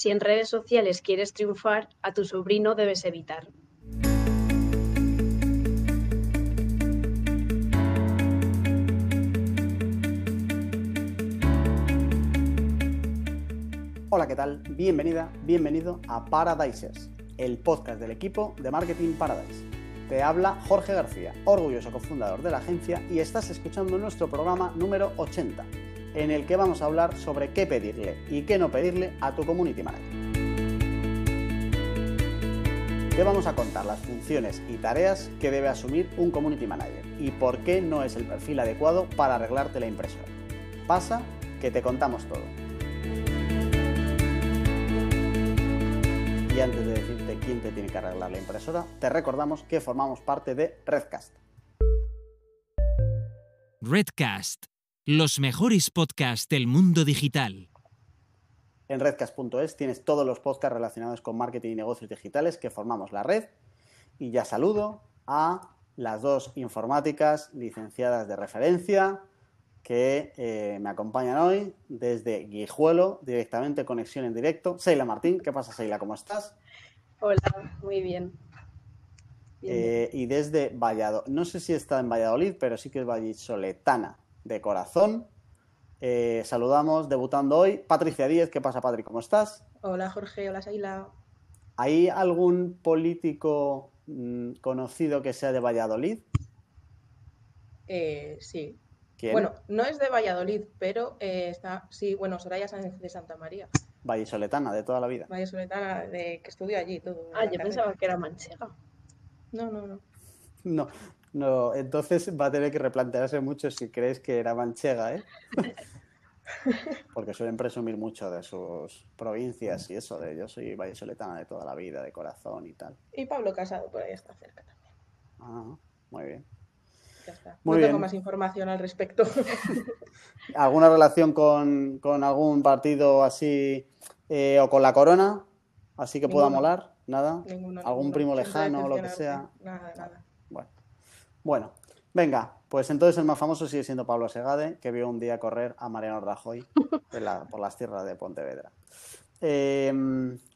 Si en redes sociales quieres triunfar, a tu sobrino debes evitar. Hola, ¿qué tal? Bienvenida, bienvenido a Paradisers, el podcast del equipo de Marketing Paradise. Te habla Jorge García, orgulloso cofundador de la agencia, y estás escuchando nuestro programa número 80, en el que vamos a hablar sobre qué pedirle y qué no pedirle a tu community manager. Te vamos a contar las funciones y tareas que debe asumir un community manager y por qué no es el perfil adecuado para arreglarte la impresora. Pasa que te contamos todo. Y antes de decirte quién te tiene que arreglar la impresora, te recordamos que formamos parte de Redcast. Redcast, los mejores podcasts del mundo digital. En redcast.es tienes todos los podcasts relacionados con marketing y negocios digitales que formamos la red. Y ya saludo a las dos informáticas licenciadas de referencia que eh, me acompañan hoy desde Guijuelo, directamente conexión en directo. Seila Martín, ¿qué pasa Seila? ¿Cómo estás? Hola, muy bien. Bien, Eh, y desde Valladolid, no sé si está en Valladolid, pero sí que es vallisoletana de corazón. Eh, saludamos, debutando hoy, Patricia Díez. ¿Qué pasa, Patri? ¿Cómo estás? Hola Jorge, hola Saila. ¿Hay algún político mm, conocido que sea de Valladolid? Eh, sí. ¿Quién? Bueno, no es de Valladolid, pero eh, está, sí, bueno, Soraya Sáenz de Santa María, Vallisoletana, de toda la vida. Valle Soletana, de, que estudió allí y todo. Ah, yo carrera. pensaba que era manchega. No, no, no. No, no, entonces va a tener que replantearse mucho si crees que era manchega, ¿eh? Porque suelen presumir mucho de sus provincias y eso, de yo soy vallisoletana de toda la vida, de corazón y tal. Y Pablo Casado, por ahí está cerca también. Ah, muy bien. Ya está. Muy no tengo bien. más información al respecto. ¿Alguna relación con, con algún partido así eh, o con la corona? Así que pueda molar, nada. Ninguno, ¿Algún ninguno. primo lejano o lo que sea? Nada, nada. Bueno. Venga, pues entonces el más famoso sigue siendo Pablo Segade, que vio un día correr a Mariano Rajoy por las tierras de Pontevedra. Eh,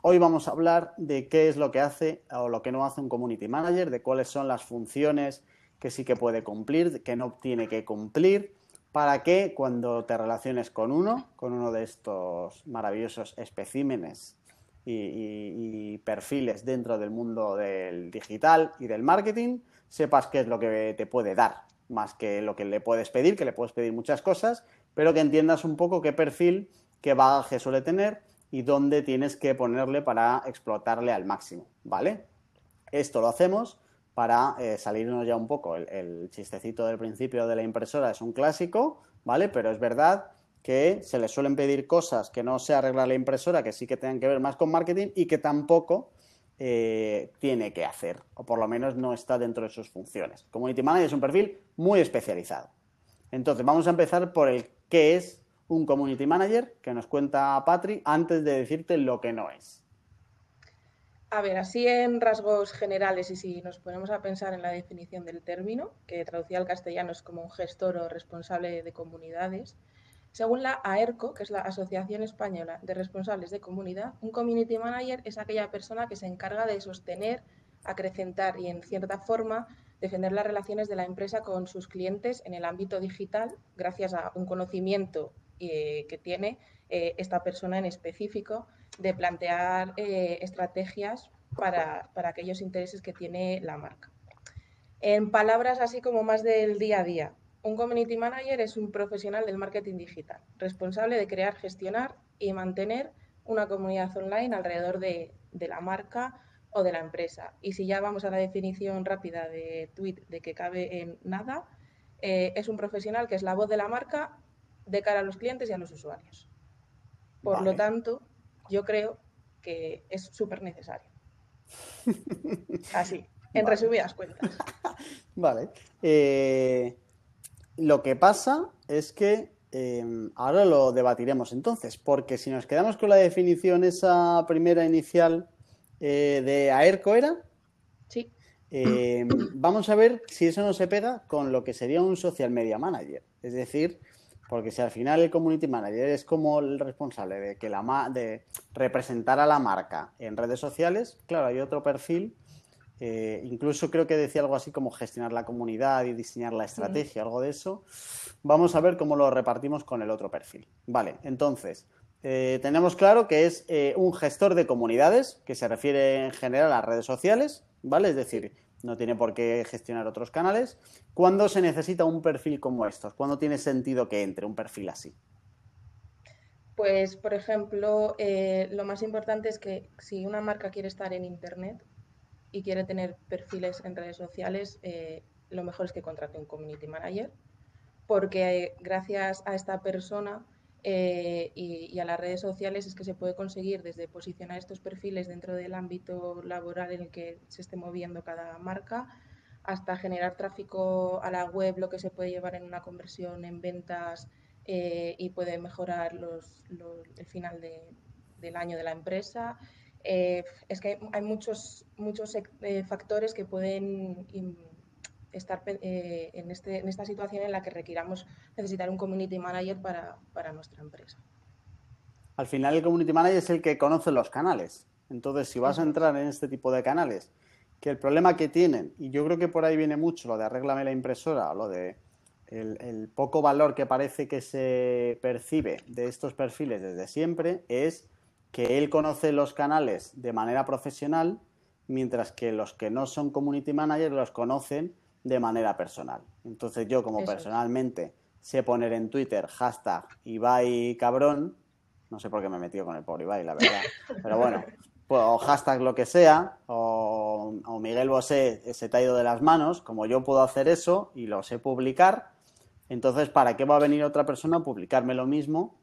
hoy vamos a hablar de qué es lo que hace o lo que no hace un community manager, de cuáles son las funciones que sí que puede cumplir, que no tiene que cumplir, para que cuando te relaciones con uno, con uno de estos maravillosos especímenes y perfiles dentro del mundo del digital y del marketing, sepas qué es lo que te puede dar, más que lo que le puedes pedir, que le puedes pedir muchas cosas, pero que entiendas un poco qué perfil, qué bagaje suele tener y dónde tienes que ponerle para explotarle al máximo, ¿vale? Esto lo hacemos para eh, salirnos ya un poco. El, chistecito del principio de la impresora es un clásico, ¿vale? Pero es verdad que se le suelen pedir cosas que no se arregla la impresora, que sí que tengan que ver más con marketing y que tampoco eh, tiene que hacer, o por lo menos no está dentro de sus funciones. Community Manager es un perfil muy especializado. Entonces, vamos a empezar por el qué es un Community Manager, que nos cuenta Patri, antes de decirte lo que no es. A ver, así en rasgos generales y si nos ponemos a pensar en la definición del término, que traducida al castellano es como un gestor o responsable de comunidades, según la AERCO, que es la Asociación Española de Responsables de Comunidad, un community manager es aquella persona que se encarga de sostener, acrecentar y en cierta forma defender las relaciones de la empresa con sus clientes en el ámbito digital gracias a un conocimiento eh, que tiene eh, esta persona en específico de plantear eh, estrategias para, para aquellos intereses que tiene la marca. En palabras así como más del día a día, un community manager es un profesional del marketing digital, responsable de crear, gestionar y mantener una comunidad online alrededor de, de la marca o de la empresa. Y si ya vamos a la definición rápida de tweet de que cabe en nada, eh, es un profesional que es la voz de la marca de cara a los clientes y a los usuarios. Por Vale. lo tanto, yo creo que es súper necesario. Así, en Vale. resumidas cuentas. Vale. Eh, lo que pasa es que eh, ahora lo debatiremos entonces, porque si nos quedamos con la definición esa primera inicial eh, de AERCO era, Sí, eh, vamos a ver si eso no se pega con lo que sería un social media manager. Es decir, Porque si al final el community manager es como el responsable de que la de representar a la marca en redes sociales, claro, hay otro perfil. Eh, incluso creo que decía algo así como gestionar la comunidad y diseñar la estrategia, algo de eso. Vamos a ver cómo lo repartimos con el otro perfil. Vale, entonces, eh, tenemos claro que es eh, un gestor de comunidades, que se refiere en general a redes sociales, ¿vale? Es decir, no tiene por qué gestionar otros canales. ¿Cuándo se necesita un perfil como estos? ¿Cuándo tiene sentido que entre un perfil así? Pues, por ejemplo, lo más importante es que si una marca quiere estar en Internet y quiere tener perfiles en redes sociales, eh, lo mejor es que contrate un community manager, porque gracias a esta persona eh, y, a las redes sociales es que se puede conseguir desde posicionar estos perfiles dentro del ámbito laboral en el que se esté moviendo cada marca hasta generar tráfico a la web, lo que se puede llevar en una conversión en ventas eh, y puede mejorar los, el final del año de la empresa. Eh, es que hay, muchos, muchos factores que pueden estar eh, en, este, en, esta situación en la que requiramos necesitar un community manager para, para, nuestra empresa. Al final el community manager es el que conoce los canales. Entonces, si vas a entrar en este tipo de canales, que el problema que tienen, y yo creo que por ahí viene mucho lo de arréglame la impresora, o lo de el, el poco valor que parece que se percibe de estos perfiles desde siempre, es que él conoce los canales de manera profesional, mientras que los que no son community managers los conocen de manera personal. Entonces yo como personalmente sé poner en Twitter hashtag Ibai cabrón, no sé por qué me he metido con el pobre Ibai, la verdad, pero bueno, pues, o hashtag lo que sea, o, Miguel Bosé se te ha ido de las manos, como yo puedo hacer eso y lo sé publicar, entonces ¿para qué va a venir otra persona a publicarme lo mismo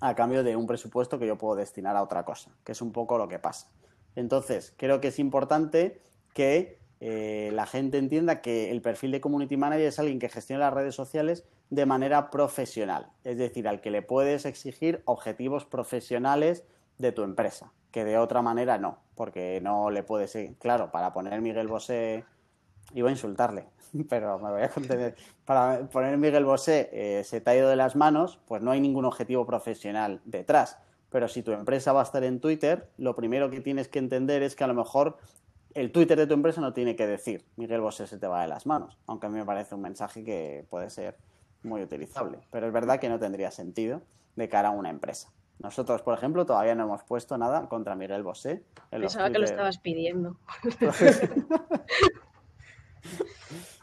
a cambio de un presupuesto que yo puedo destinar a otra cosa? Que es un poco lo que pasa. Entonces, creo que es importante que eh, la gente entienda que el perfil de community manager es alguien que gestiona las redes sociales de manera profesional, es decir, al que le puedes exigir objetivos profesionales de tu empresa, que de otra manera no, porque no le puedes, claro, para poner Miguel Bosé, iba a insultarle, pero me voy a contener, para poner Miguel Bosé eh, se te ha ido de las manos, pues no hay ningún objetivo profesional detrás. Pero si tu empresa va a estar en Twitter, lo primero que tienes que entender es que a lo mejor el Twitter de tu empresa no tiene que decir Miguel Bosé se te va de las manos, aunque a mí me parece un mensaje que puede ser muy utilizable, pero es verdad que no tendría sentido de cara a una empresa. Nosotros, por ejemplo, todavía no hemos puesto nada contra Miguel Bosé. Pensaba que lo estabas pidiendo.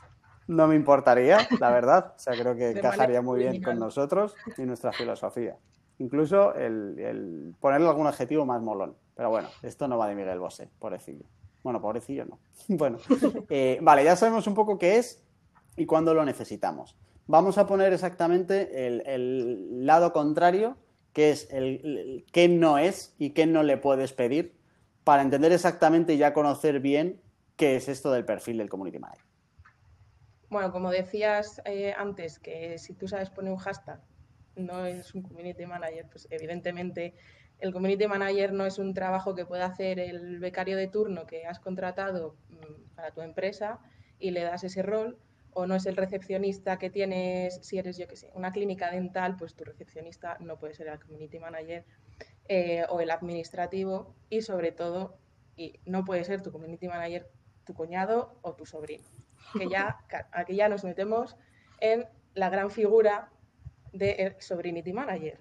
no me importaría, la verdad. O sea, creo que encajaría muy bien con nosotros y nuestra filosofía. Incluso el, el, ponerle algún adjetivo más molón. Pero bueno, esto no va de Miguel Bosé, pobrecillo. Bueno, pobrecillo no. bueno, eh, vale, ya sabemos un poco qué es y cuándo lo necesitamos. Vamos a poner exactamente el, lado contrario, que es el, qué no es y qué no le puedes pedir, para entender exactamente y ya conocer bien qué es esto del perfil del community manager. Bueno, como decías eh, antes, que si tú sabes poner un hashtag, no es un community manager, pues evidentemente el community manager no es un trabajo que pueda hacer el becario de turno que has contratado mm, para tu empresa y le das ese rol, o no es el recepcionista que tienes, si eres yo que sé, una clínica dental, pues tu recepcionista no puede ser el community manager eh, o el administrativo y sobre todo, y no puede ser tu community manager tu cuñado o tu sobrino. Que ya, aquí ya nos metemos en la gran figura de sobrinity manager,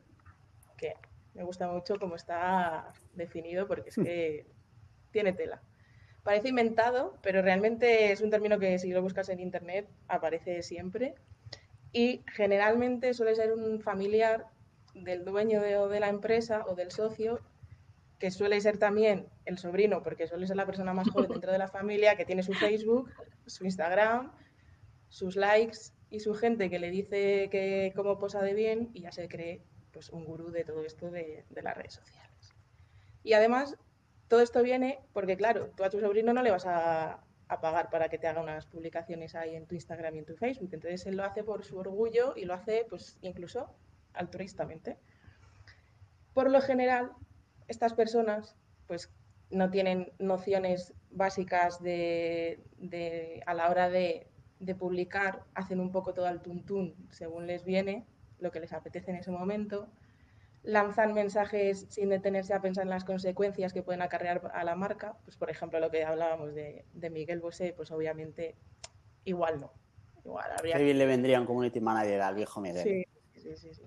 que me gusta mucho cómo está definido porque es que tiene tela. Parece inventado, pero realmente es un término que si lo buscas en internet aparece siempre y generalmente suele ser un familiar del dueño de, de la empresa o del socio que suele ser también el sobrino, porque suele ser la persona más joven dentro de la familia, que tiene su Facebook, su Instagram, sus likes y su gente que le dice que cómo posa de bien y ya se cree pues, un gurú de todo esto de, las redes sociales. Y además, todo esto viene porque, claro, tú a tu sobrino no le vas a, pagar para que te haga unas publicaciones ahí en tu Instagram y en tu Facebook. Entonces, él lo hace por su orgullo y lo hace, pues, incluso altruistamente. Por lo general, estas personas, pues, no tienen nociones básicas de, a la hora de, de publicar, hacen un poco todo al tuntún según les viene lo que les apetece en ese momento, lanzan mensajes sin detenerse a pensar en las consecuencias que pueden acarrear a la marca, pues por ejemplo lo que hablábamos de, Miguel Bosé, pues obviamente igual no. Igual habría... Qué bien le vendría un community manager al viejo Miguel. Sí, sí, sí. sí.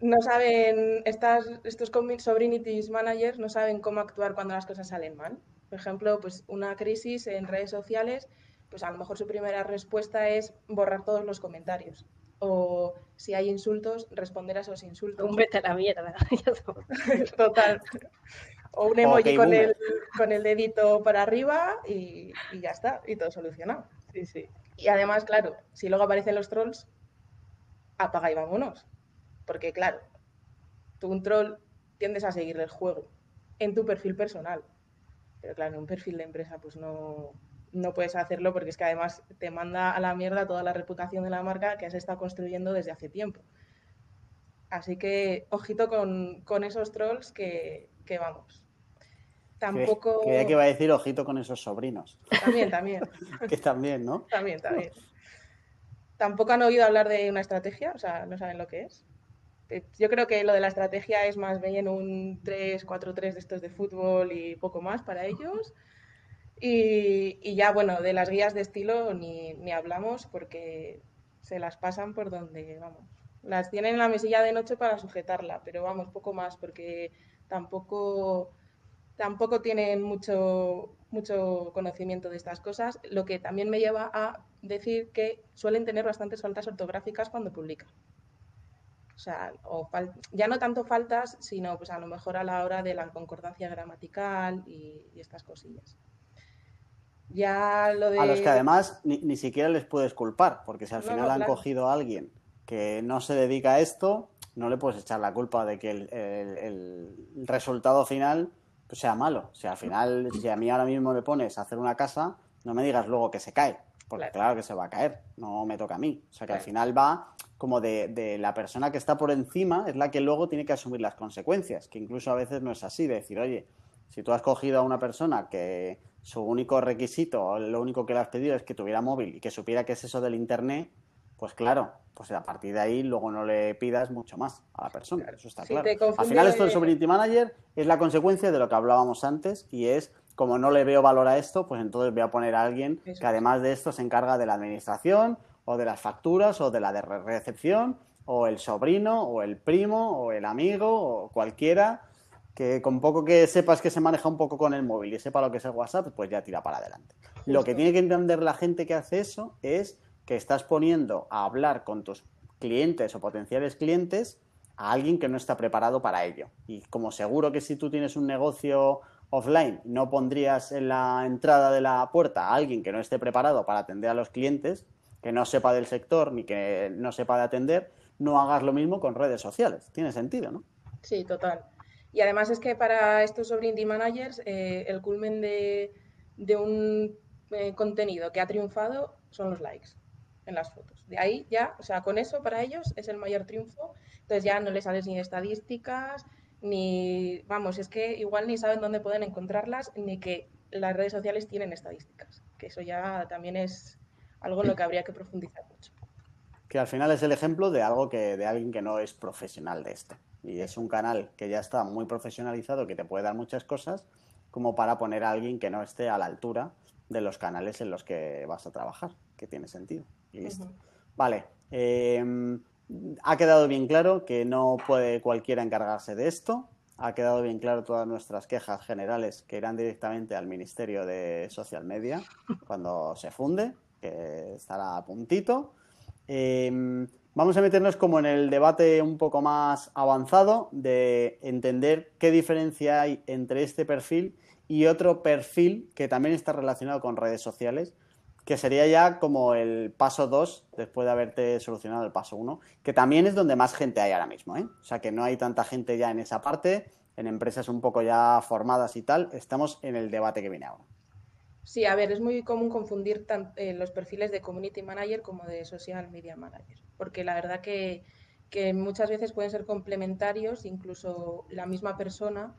No saben, estas, estos sobrinities managers no saben cómo actuar cuando las cosas salen mal. Por ejemplo, pues una crisis en redes sociales, pues a lo mejor su primera respuesta es borrar todos los comentarios o si hay insultos, responder a esos insultos. Un vete a la mierda. Total. O un emoji con, el, con el dedito para arriba y, ya está, y todo solucionado. Sí, sí. Y además, claro, si luego aparecen los trolls, apaga y vámonos. Porque, claro, tú un troll tiendes a seguirle el juego en tu perfil personal. Pero claro, en un perfil de empresa, pues no, no puedes hacerlo porque es que además te manda a la mierda toda la reputación de la marca que has estado construyendo desde hace tiempo. Así que ojito con, esos trolls que, vamos. Tampoco. Creía que iba a decir ojito con esos sobrinos. También, también. que también, ¿no? También, también. Tampoco han oído hablar de una estrategia, o sea, no saben lo que es. Yo creo que lo de la estrategia es más bien un 3-4-3 de estos de fútbol y poco más para ellos. Y, ya, bueno, de las guías de estilo ni, ni, hablamos porque se las pasan por donde, vamos. Las tienen en la mesilla de noche para sujetarla, pero vamos, poco más porque tampoco, tampoco tienen mucho, mucho conocimiento de estas cosas, lo que también me lleva a decir que suelen tener bastantes faltas ortográficas cuando publican. O sea, o ya no tanto faltas, sino pues a lo mejor a la hora de la concordancia gramatical y estas cosillas. Ya lo de... A los que además ni, siquiera les puedes culpar, porque si al final han cogido a alguien que no se dedica a esto, no le puedes echar la culpa de que el, resultado final pues, sea malo. Si al final, si a mí ahora mismo me pones a hacer una casa, no me digas luego que se cae, porque claro, que se va a caer, no me toca a mí. O sea que al final va como de, de, la persona que está por encima, es la que luego tiene que asumir las consecuencias, que incluso a veces no es así, de decir, oye, si tú has cogido a una persona que su único requisito, lo único que le has pedido es que tuviera móvil y que supiera qué es eso del Internet, pues claro, pues a partir de ahí luego no le pidas mucho más a la persona, eso está claro. Al final esto del Sovereignty Manager es la consecuencia de lo que hablábamos antes y es como no le veo valor a esto, pues entonces voy a poner a alguien que además de esto se encarga de la administración o de las facturas o de la de recepción o el sobrino o el primo o el amigo o cualquiera que con poco que sepas que se maneja un poco con el móvil y sepa lo que es el WhatsApp, pues ya tira para adelante. Lo que tiene que entender la gente que hace eso es que estás poniendo a hablar con tus clientes o potenciales clientes a alguien que no está preparado para ello. Y como seguro que si tú tienes un negocio offline no pondrías en la entrada de la puerta a alguien que no esté preparado para atender a los clientes, que no sepa del sector ni que no sepa de atender, no hagas lo mismo con redes sociales. Tiene sentido, ¿no? Sí, total. Y además es que para estos sovereignty managers eh, el culmen de, un eh, contenido que ha triunfado son los likes en las fotos. De ahí ya, o sea, con eso para ellos es el mayor triunfo. Entonces ya no les sales ni estadísticas, ni, vamos, es que igual ni saben dónde pueden encontrarlas, ni que las redes sociales tienen estadísticas. Que eso ya también es algo en lo que habría que profundizar mucho. Que al final es el ejemplo de algo que, de alguien que no es profesional de esto y es un canal que ya está muy profesionalizado, que te puede dar muchas cosas, como para poner a alguien que no esté a la altura de los canales en los que vas a trabajar, que tiene sentido. Y listo. Vale. Em, ha quedado bien claro que no puede cualquiera encargarse de esto. Ha quedado bien claro todas nuestras quejas generales que irán directamente al Ministerio de Social Media cuando se funde, que estará a puntito. Em, Vamos a meternos como en el debate un poco más avanzado de entender qué diferencia hay entre este perfil y otro perfil que también está relacionado con redes sociales, que sería ya como el paso 2 después de haberte solucionado el paso 1, que también es donde más gente hay ahora mismo. ¿eh? O sea que no hay tanta gente ya en esa parte, en empresas un poco ya formadas y tal, estamos en el debate que viene ahora. Sí, a ver, es muy común confundir eh, los perfiles de Community Manager como de Social Media Manager, porque la verdad que, muchas veces pueden ser complementarios, incluso la misma persona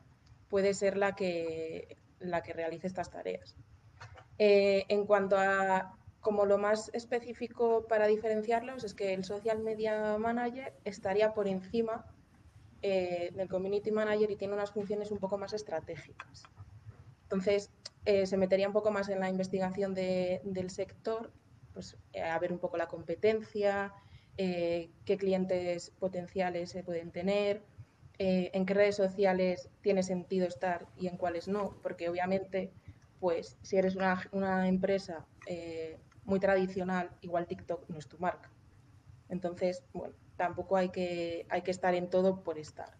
puede ser la que, la que realice estas tareas. Eh, en cuanto a como lo más específico para diferenciarlos es que el social media manager estaría por encima eh, del community manager y tiene unas funciones un poco más estratégicas. Entonces, eh, se metería un poco más en la investigación del sector, pues a ver un poco la competencia, qué clientes potenciales se pueden tener, en qué redes sociales tiene sentido estar y en cuáles no, porque obviamente, pues si eres una, una empresa muy tradicional, igual TikTok no es tu marca. Entonces, bueno, tampoco hay que, hay que estar en todo por estar.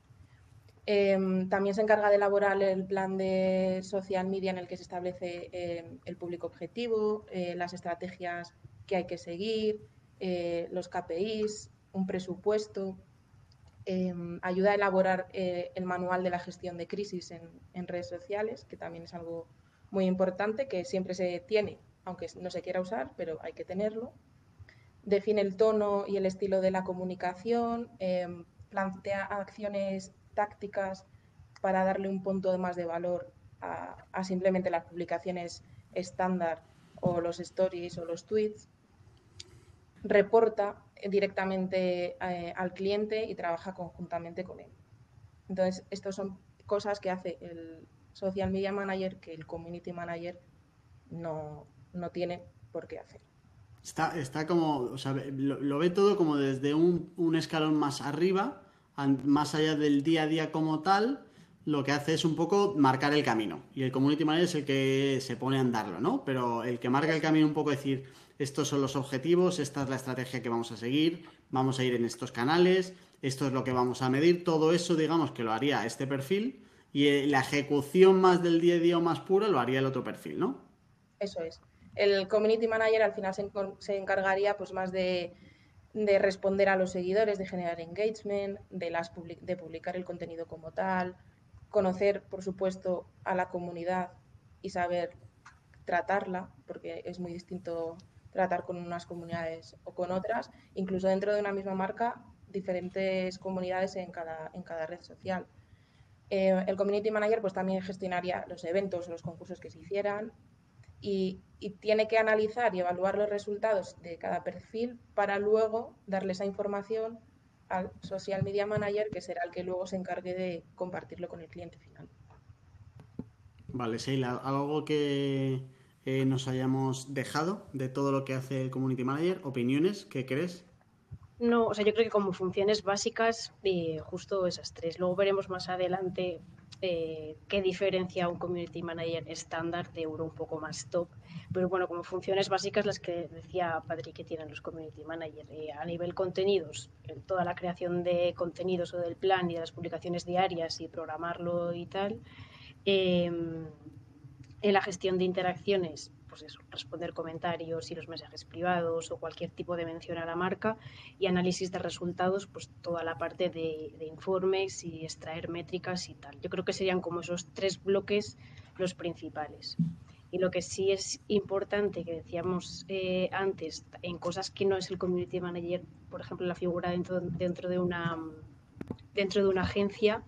Em, también se encarga de elaborar el plan de social media en el que se establece em, el público objetivo, eh, las estrategias que hay que seguir, eh, los KPIs, un presupuesto. Em, ayuda a elaborar eh, el manual de la gestión de crisis en, en redes sociales, que también es algo muy importante que siempre se tiene aunque no se quiera usar, pero hay que tenerlo. Define el tono y el estilo de la comunicación, em, plantea acciones tácticas para darle un punto de más de valor a, simplemente las publicaciones estándar o los stories o los tweets. Reporta directamente eh, al cliente y trabaja conjuntamente con él. Entonces, estas son cosas que hace el social media manager que el community manager no, no tiene por qué hacer. Está, está como, o sea, lo, ve todo como desde un, un, escalón más arriba, más allá del día a día como tal, lo que hace es un poco marcar el camino. Y el community manager es el que se pone a andarlo, ¿no? Pero el que marca el camino un poco decir, estos son los objetivos, esta es la estrategia que vamos a seguir, vamos a ir en estos canales, esto es lo que vamos a medir, todo eso digamos que lo haría este perfil y eh, la ejecución más del día a día más pura lo haría el otro perfil, ¿no? Eso es. El community manager al final se, encargaría pues más de, responder a los seguidores, de generar engagement, de, las de publicar el contenido como tal, conocer, por supuesto, a la comunidad y saber tratarla, porque es muy distinto tratar con unas comunidades o con otras, incluso dentro de una misma marca, diferentes comunidades en cada, en cada red social. Eh, el community manager pues también gestionaría los eventos, los concursos que se hicieran, y, tiene que analizar y evaluar los resultados de cada perfil para luego darle esa información al social media manager, que será el que luego se encargue de compartirlo con el cliente final. Vale, Sheila, ¿algo que eh, nos hayamos dejado de todo lo que hace el community manager? ¿Opiniones? ¿Qué crees? No, o sea, yo creo que como funciones básicas, eh, justo esas tres. Luego veremos más adelante eh, qué diferencia un community manager estándar de uno un poco más top. Pero bueno, como funciones básicas las que decía Padre que tienen los community managers. Eh, a nivel contenidos, toda la creación de contenidos o del plan y de las publicaciones diarias y programarlo y tal. Em, en la gestión de interacciones, pues eso, responder comentarios y los mensajes privados o cualquier tipo de mención a la marca y análisis de resultados, pues toda la parte de, informes y extraer métricas y tal. Yo creo que serían como esos tres bloques los principales. Y lo que sí es importante, que decíamos eh, antes, en cosas que no es el community manager, por ejemplo, la figura dentro, dentro, de, una, dentro de una agencia,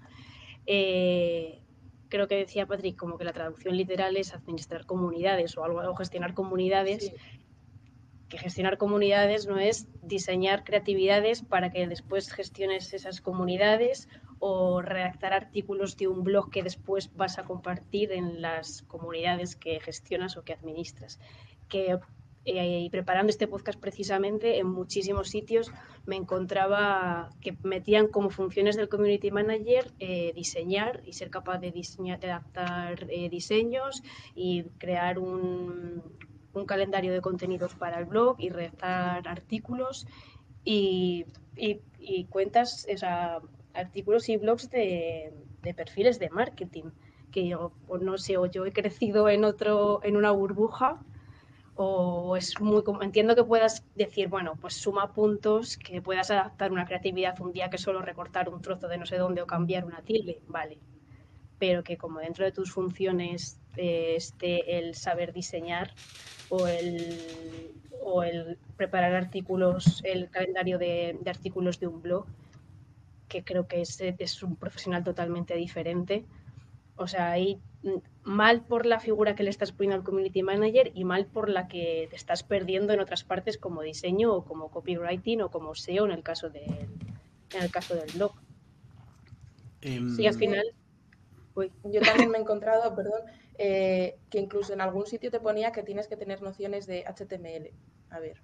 eh, creo que decía Patrick, como que la traducción literal es administrar comunidades o algo, o gestionar comunidades. Que gestionar comunidades no es diseñar creatividades para que después gestiones esas comunidades o redactar artículos de un blog que después vas a compartir en las comunidades que gestionas o que administras. Que y preparando este podcast precisamente, en muchísimos sitios me encontraba que metían como funciones del community manager eh, diseñar y ser capaz de, diseñar, adaptar eh, diseños y crear un, un, calendario de contenidos para el blog y redactar artículos y, y, cuentas, artículos y blogs de, de perfiles de marketing que yo, pues no sé, o yo he crecido en otro, en una burbuja o es muy entiendo que puedas decir bueno pues suma puntos que puedas adaptar una creatividad un día que solo recortar un trozo de no sé dónde o cambiar una tilde vale. Pero que como dentro de tus funciones eh, esté el saber diseñar o el, o el preparar artículos el calendario de, artículos de un blog que creo que es, es un profesional totalmente diferente. O sea, ahí mal por la figura que le estás poniendo al community manager y mal por la que te estás perdiendo en otras partes como diseño o como copywriting o como SEO en el caso del, en el caso del blog. Em, Sí, al final. Uy, Yo también me he encontrado, perdón, eh, que incluso en algún sitio te ponía que tienes que tener nociones de HTML. A ver,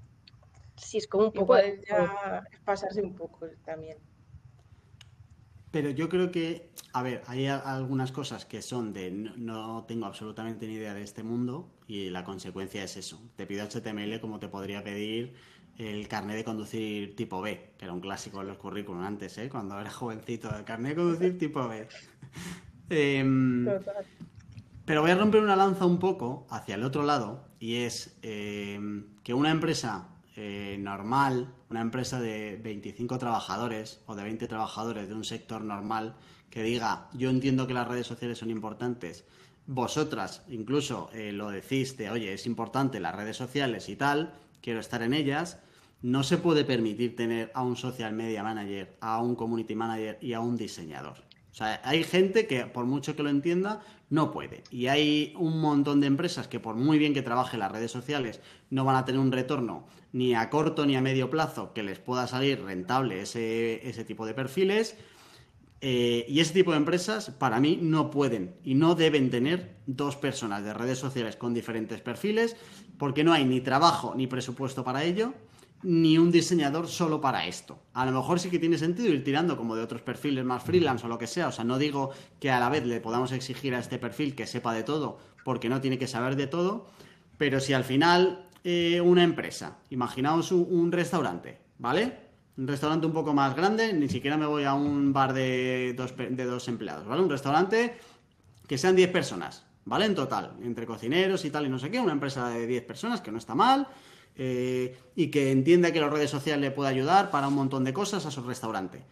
sí, es como un poco. igual ya es pasarse un poco también. Pero yo creo que, a ver, hay algunas cosas que son de no, no tengo absolutamente ni idea de este mundo y la consecuencia es eso. Te pido HTML como te podría pedir el carnet de conducir tipo B, que era un clásico en los currículum antes, ¿eh? Cuando era jovencito, el carnet de conducir tipo B. Em, Total. pero voy a romper una lanza un poco hacia el otro lado y es eh, que una empresa normal, una empresa de 25 trabajadores o de 20 trabajadores de un sector normal que diga, yo entiendo que las redes sociales son importantes, vosotras incluso eh, lo decís de, oye, es importante las redes sociales y tal, quiero estar en ellas, no se puede permitir tener a un social media manager, a un community manager y a un diseñador. O sea, hay gente que, por mucho que lo entienda, no puede. Y hay un montón de empresas que, por muy bien que trabajen las redes sociales, no van a tener un retorno ni a corto ni a medio plazo que les pueda salir rentable ese, ese tipo de perfiles. Eh, y ese tipo de empresas, para mí, no pueden y no deben tener dos personas de redes sociales con diferentes perfiles, porque no hay ni trabajo ni presupuesto para ello, ni un diseñador solo para esto. A lo mejor sí que tiene sentido ir tirando como de otros perfiles más freelance o lo que sea. O sea, no digo que a la vez le podamos exigir a este perfil que sepa de todo, porque no tiene que saber de todo, pero si al final eh, una empresa, imaginaos un, restaurante, ¿vale? Un restaurante un poco más grande, ni siquiera me voy a un bar de dos, de dos empleados, ¿vale? Un restaurante que sean 10 personas, ¿vale? En total, entre cocineros y tal y no sé qué, una empresa de 10 personas que no está mal eh, y que entienda que las redes sociales le puede ayudar para un montón de cosas a su restaurante.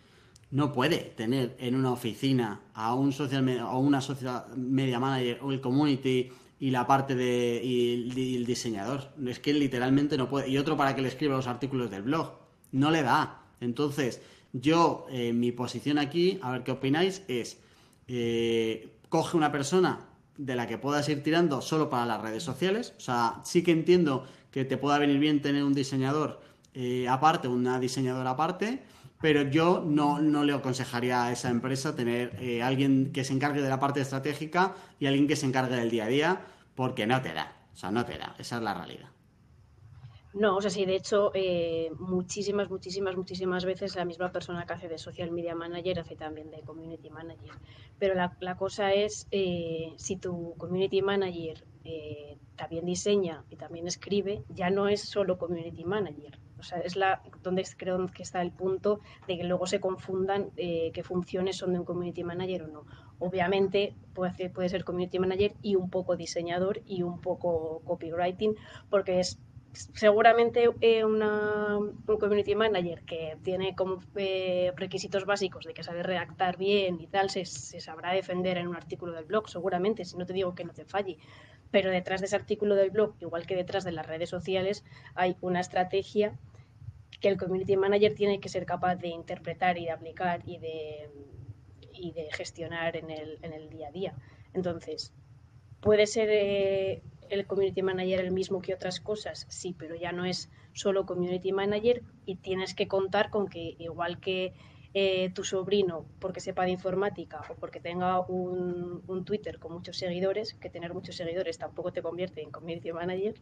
No puede tener en una oficina a un social o una social media manager o el community y la parte de y el diseñador. Es que literalmente no puede. Y otro para que le escriba los artículos del blog. No le da. Entonces, yo, eh, mi posición aquí, a ver qué opináis, es eh, coge una persona de la que puedas ir tirando solo para las redes sociales. O sea, sí que entiendo que te pueda venir bien tener un diseñador eh, aparte, una diseñadora aparte, pero yo no, no le aconsejaría a esa empresa tener eh, alguien que se encargue de la parte estratégica y alguien que se encargue del día a día, porque no te da. O sea, no te da. Esa es la realidad. No, o sea, sí, de hecho, eh, muchísimas, muchísimas, muchísimas veces la misma persona que hace de social media manager hace también de community manager. Pero la, la cosa es, si tu community manager también diseña y también escribe, ya no es solo community manager. O sea, es la donde creo que está el punto de que luego se confundan eh, qué funciones son de un community manager o no. Obviamente puede, ser community manager y un poco diseñador y un poco copywriting, porque es seguramente eh, un community manager que tiene como eh, requisitos básicos de que sabe redactar bien y tal, se, se sabrá defender en un artículo del blog, seguramente, si no te digo que no te falle. Pero detrás de ese artículo del blog, igual que detrás de las redes sociales, hay una estrategia que el community manager tiene que ser capaz de interpretar y de aplicar y de, y de gestionar en el, en el día a día. Entonces, ¿puede ser eh, el community manager el mismo que otras cosas? Sí, pero ya no es solo community manager y tienes que contar con que igual que eh, tu sobrino, porque sepa de informática o porque tenga un, Twitter con muchos seguidores, que tener muchos seguidores tampoco te convierte en community manager,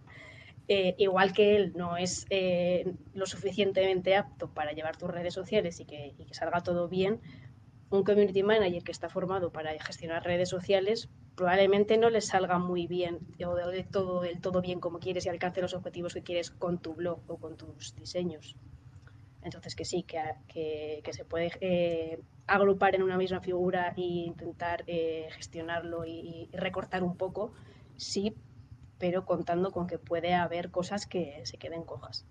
eh, igual que él no es eh, lo suficientemente apto para llevar tus redes sociales y que, y que salga todo bien, un community manager que está formado para gestionar redes sociales probablemente no le salga muy bien o del todo, del todo bien como quieres y alcance los objetivos que quieres con tu blog o con tus diseños. Entonces que sí, que, que, se puede eh, agrupar en una misma figura e intentar eh, gestionarlo y, y, recortar un poco, sí, pero contando con que puede haber cosas que se queden cojas.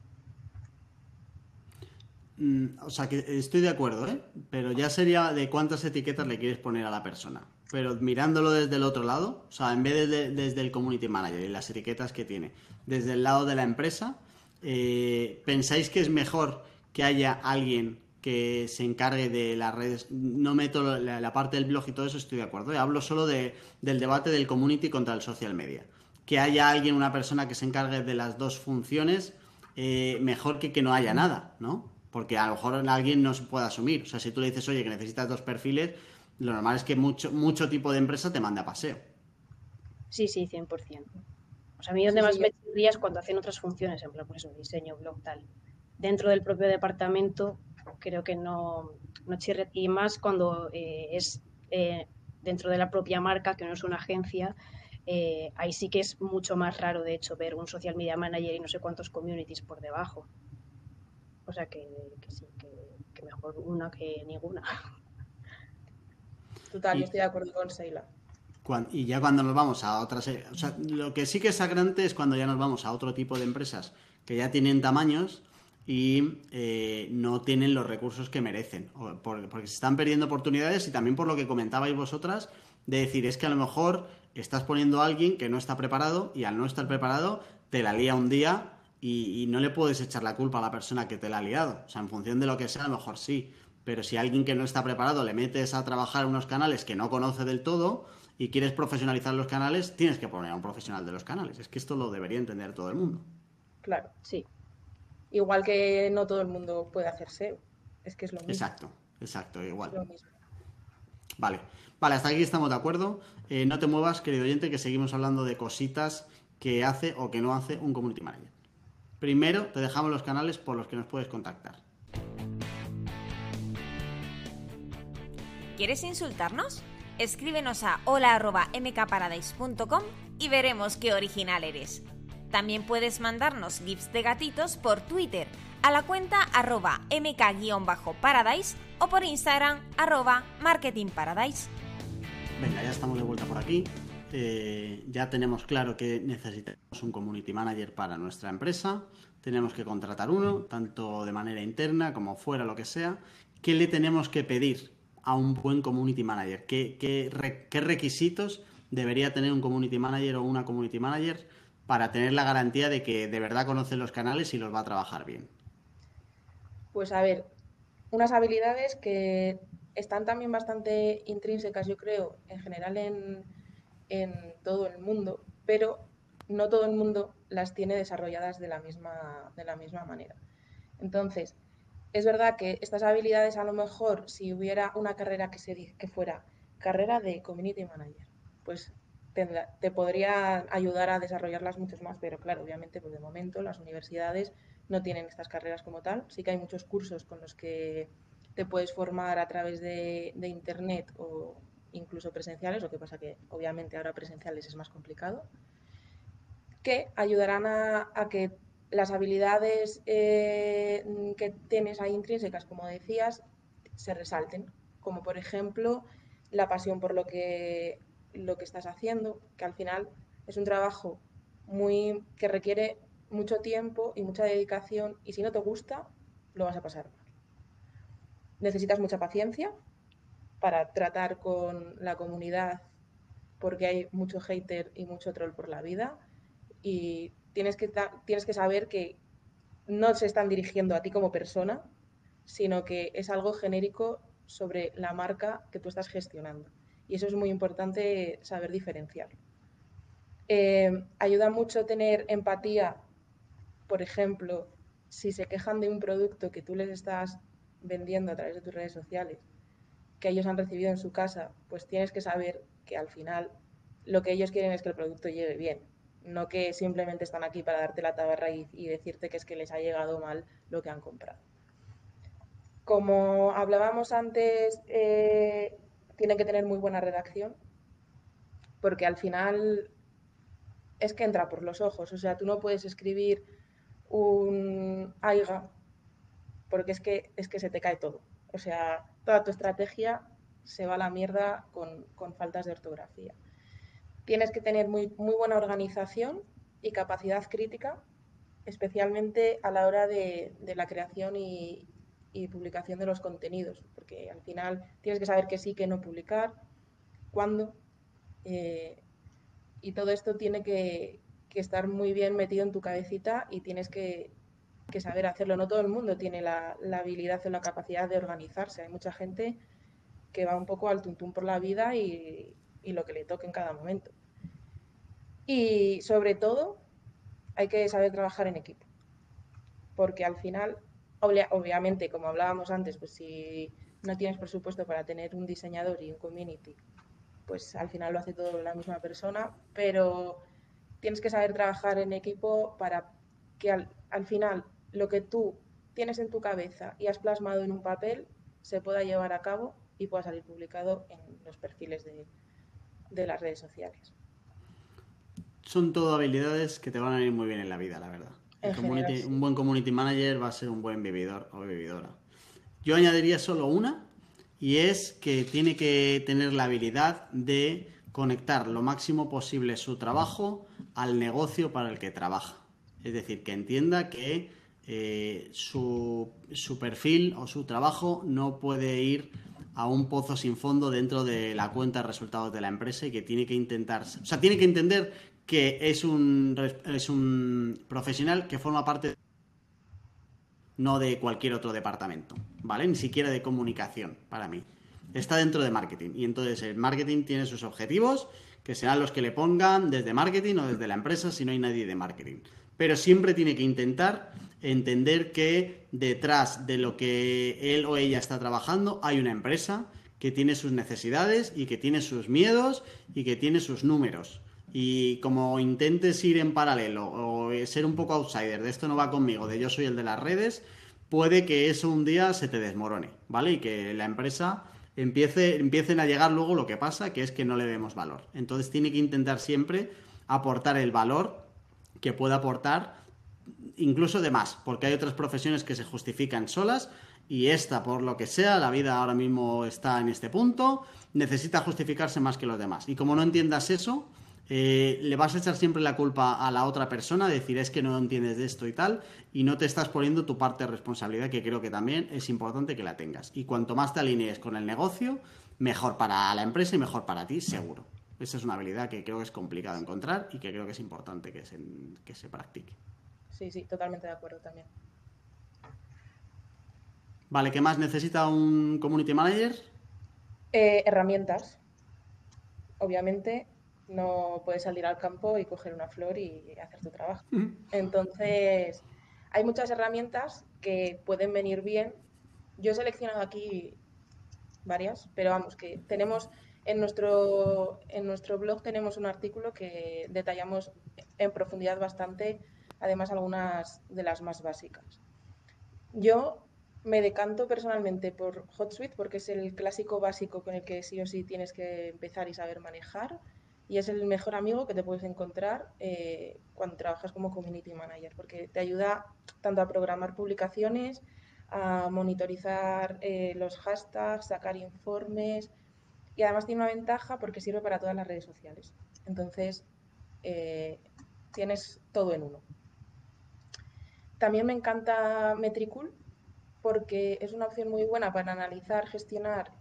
Mm, o sea, que estoy de acuerdo, ¿eh? Pero ya sería de cuántas etiquetas le quieres poner a la persona. Pero mirándolo desde el otro lado, o sea, en vez de, desde el community manager y las etiquetas que tiene, desde el lado de la empresa, eh, ¿pensáis que es mejor que haya alguien que se encargue de las redes. No meto la, parte del blog y todo eso, estoy de acuerdo. ¿eh? Hablo solo de, del debate del community contra el social media. Que haya alguien, una persona que se encargue de las dos funciones, eh, mejor que que no haya nada, ¿no? Porque a lo mejor alguien no se puede asumir. O sea, si tú le dices, oye, que necesitas dos perfiles, lo normal es que mucho, mucho tipo de empresa te mande a paseo. Sí, sí, 100%. O sea, a mí donde más me es cuando hacen otras funciones, en plan, pues eso, diseño, blog, tal. Dentro del propio departamento, creo que no, no chirre. Y más cuando eh, es eh, dentro de la propia marca, que no es una agencia, eh, ahí sí que es mucho más raro, de hecho, ver un social media manager y no sé cuántos communities por debajo. O sea que, sí, que, mejor una que ninguna. Total, yo estoy de acuerdo con Seila. y ya cuando nos vamos a otras... O sea, lo que sí que es sagrante es cuando ya nos vamos a otro tipo de empresas que ya tienen tamaños y eh, no tienen los recursos que merecen, porque se están perdiendo oportunidades y también por lo que comentabais vosotras, de decir, es que a lo mejor estás poniendo a alguien que no está preparado y al no estar preparado te la lía un día y, no le puedes echar la culpa a la persona que te la ha liado. O sea, en función de lo que sea, a lo mejor sí. Pero si a alguien que no está preparado le metes a trabajar unos canales que no conoce del todo y quieres profesionalizar los canales, tienes que poner a un profesional de los canales. Es que esto lo debería entender todo el mundo. Claro, sí. Igual que no todo el mundo puede hacer SEO. Es que es lo mismo. Exacto, exacto, igual. Vale, vale, hasta aquí estamos de acuerdo. Eh, no te muevas, querido oyente, que seguimos hablando de cositas que hace o que no hace un community manager. Primero, te dejamos los canales por los que nos puedes contactar. ¿Quieres insultarnos? Escríbenos a hola.mkparadise.com y veremos qué original eres. También puedes mandarnos gifs de gatitos por Twitter a la cuenta arroba mk-paradise o por Instagram arroba marketingparadise. Venga, ya estamos de vuelta por aquí. Eh, ya tenemos claro que necesitamos un community manager para nuestra empresa. Tenemos que contratar uno, tanto de manera interna como fuera, lo que sea. ¿Qué le tenemos que pedir a un buen community manager? ¿Qué, qué requisitos debería tener un community manager o una community manager para tener la garantía de que de verdad conoce los canales y los va a trabajar bien? Pues a ver, unas habilidades que están también bastante intrínsecas, yo creo, en general en, todo el mundo, pero no todo el mundo las tiene desarrolladas de la misma, de la misma manera. Entonces, es verdad que estas habilidades a lo mejor si hubiera una carrera que, se, que fuera carrera de community manager, pues te, podría ayudar a desarrollarlas mucho más, pero claro, obviamente, pues de momento las universidades no tienen estas carreras como tal. Sí que hay muchos cursos con los que te puedes formar a través de, Internet o incluso presenciales, lo que pasa que obviamente ahora presenciales es más complicado, que ayudarán a, que las habilidades eh, que tienes ahí intrínsecas, como decías, se resalten, como por ejemplo la pasión por lo que lo que estás haciendo, que al final es un trabajo muy que requiere mucho tiempo y mucha dedicación y si no te gusta, lo vas a pasar mal. Necesitas mucha paciencia para tratar con la comunidad porque hay mucho hater y mucho troll por la vida y tienes que, tienes que saber que no se están dirigiendo a ti como persona, sino que es algo genérico sobre la marca que tú estás gestionando y eso es muy importante saber diferenciar. Eh, ayuda mucho tener empatía, por ejemplo, si se quejan de un producto que tú les estás vendiendo a través de tus redes sociales, que ellos han recibido en su casa, pues tienes que saber que al final lo que ellos quieren es que el producto llegue bien, no que simplemente están aquí para darte la tabarra y, y decirte que es que les ha llegado mal lo que han comprado. Como hablábamos antes, eh, tiene que tener muy buena redacción, porque al final es que entra por los ojos. O sea, tú no puedes escribir un AIGA porque es que, es que se te cae todo. O sea, toda tu estrategia se va a la mierda con, faltas de ortografía. Tienes que tener muy, muy buena organización y capacidad crítica, especialmente a la hora de, de la creación y, y publicación de los contenidos, porque al final tienes que saber qué sí, qué no publicar, cuándo, eh, y todo esto tiene que, estar muy bien metido en tu cabecita y tienes que, que saber hacerlo. No todo el mundo tiene la, habilidad o la capacidad de organizarse. Hay mucha gente que va un poco al tuntún por la vida y, y lo que le toque en cada momento. Y sobre todo, hay que saber trabajar en equipo. Porque al final, obviamente, como hablábamos antes, pues si no tienes presupuesto para tener un diseñador y un community, pues al final lo hace todo la misma persona, pero tienes que saber trabajar en equipo para que al, al final lo que tú tienes en tu cabeza y has plasmado en un papel se pueda llevar a cabo y pueda salir publicado en los perfiles de, de las redes sociales. Son todo habilidades que te van a ir muy bien en la vida, la verdad. Un buen community manager va a ser un buen vividor o vividora. Yo añadiría solo una, y es que tiene que tener la habilidad de conectar lo máximo posible su trabajo al negocio para el que trabaja. Es decir, que entienda que eh, su, su, perfil o su trabajo no puede ir a un pozo sin fondo dentro de la cuenta de resultados de la empresa y que tiene que intentar, o sea, tiene que entender que es un, es un profesional que forma parte no de cualquier otro departamento, ¿vale? Ni siquiera de comunicación, para mí. Está dentro de marketing y entonces el marketing tiene sus objetivos, que serán los que le pongan desde marketing o desde la empresa si no hay nadie de marketing. Pero siempre tiene que intentar entender que detrás de lo que él o ella está trabajando hay una empresa que tiene sus necesidades y que tiene sus miedos y que tiene sus números. Y como intentes ir en paralelo o ser un poco outsider, de esto no va conmigo, de yo soy el de las redes, puede que eso un día se te desmorone, ¿vale? Y que la empresa empiece, empiecen a llegar luego lo que pasa, que es que no le demos valor. Entonces tiene que intentar siempre aportar el valor que pueda aportar incluso de más, porque hay otras profesiones que se justifican solas y esta, por lo que sea, la vida ahora mismo está en este punto, necesita justificarse más que los demás. Y como no entiendas eso, eh, le vas a echar siempre la culpa a la otra persona, decir es que no entiendes de esto y tal, y no te estás poniendo tu parte de responsabilidad, que creo que también es importante que la tengas. Y cuanto más te alinees con el negocio, mejor para la empresa y mejor para ti, seguro. Esa es una habilidad que creo que es complicado encontrar y que creo que es importante que se, que se practique. Sí, sí, totalmente de acuerdo también. Vale, ¿qué más necesita un community manager? Eh, herramientas. Obviamente, no puedes salir al campo y coger una flor y hacer tu trabajo. Entonces, hay muchas herramientas que pueden venir bien. Yo he seleccionado aquí varias, pero vamos, que tenemos en nuestro, en nuestro blog tenemos un artículo que detallamos en profundidad bastante, además algunas de las más básicas. Yo me decanto personalmente por HotSuite porque es el clásico básico con el que sí o sí tienes que empezar y saber manejar y es el mejor amigo que te puedes encontrar eh, cuando trabajas como community manager, porque te ayuda tanto a programar publicaciones, a monitorizar eh, los hashtags, sacar informes y además tiene una ventaja porque sirve para todas las redes sociales. Entonces, eh, tienes todo en uno. También me encanta Metricool porque es una opción muy buena para analizar, gestionar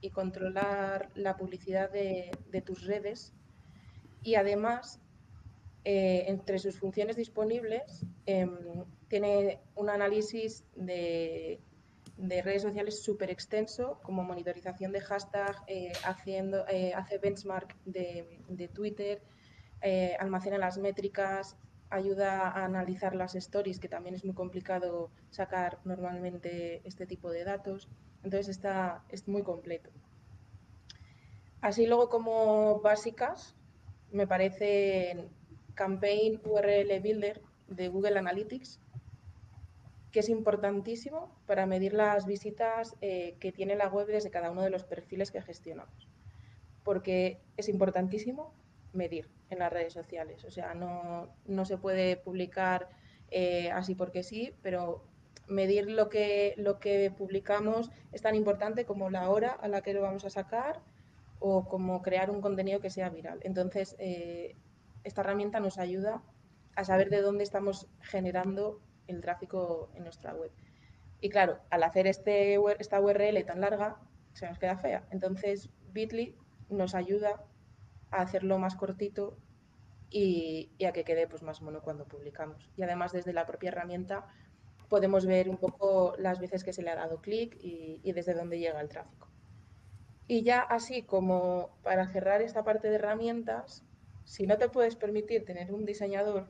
y controlar la publicidad de, tus redes. Y además, eh, entre sus funciones disponibles, em, tiene un análisis de, redes sociales súper extenso, como monitorización de hashtag, eh, haciendo, eh, hace benchmark de, de Twitter, almacena las métricas, ayuda a analizar las stories, que también es muy complicado sacar normalmente este tipo de datos. Entonces está, es muy completo. Así luego como básicas, me parece Campaign URL Builder de Google Analytics, que es importantísimo para medir las visitas eh, que tiene la web desde cada uno de los perfiles que gestionamos. Porque es importantísimo medir en las redes sociales. O sea, no, se puede publicar eh, así porque sí, pero medir lo que, lo que publicamos es tan importante como la hora a la que lo vamos a sacar o como crear un contenido que sea viral. Entonces, eh, esta herramienta nos ayuda a saber de dónde estamos generando el tráfico en nuestra web. Y claro, al hacer este, esta URL tan larga, se nos queda fea. Entonces, Bitly nos ayuda a hacerlo más cortito y, a que quede pues, más mono cuando publicamos. Y además desde la propia herramienta podemos ver un poco las veces que se le ha dado clic y, y desde dónde llega el tráfico. Y ya así como para cerrar esta parte de herramientas, si no te puedes permitir tener un diseñador,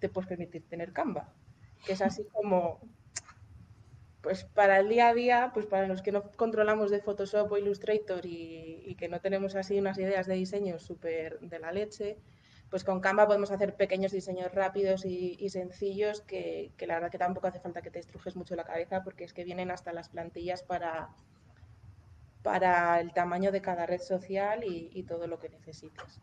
te puedes permitir tener Canva, que es así como, pues para el día a día, pues para los que no controlamos de Photoshop o Illustrator y, que no tenemos así unas ideas de diseño súper de la leche, pues con Canva podemos hacer pequeños diseños rápidos y, sencillos que, la verdad que tampoco hace falta que te estrujes mucho la cabeza porque es que vienen hasta las plantillas para, para el tamaño de cada red social y todo lo que necesites.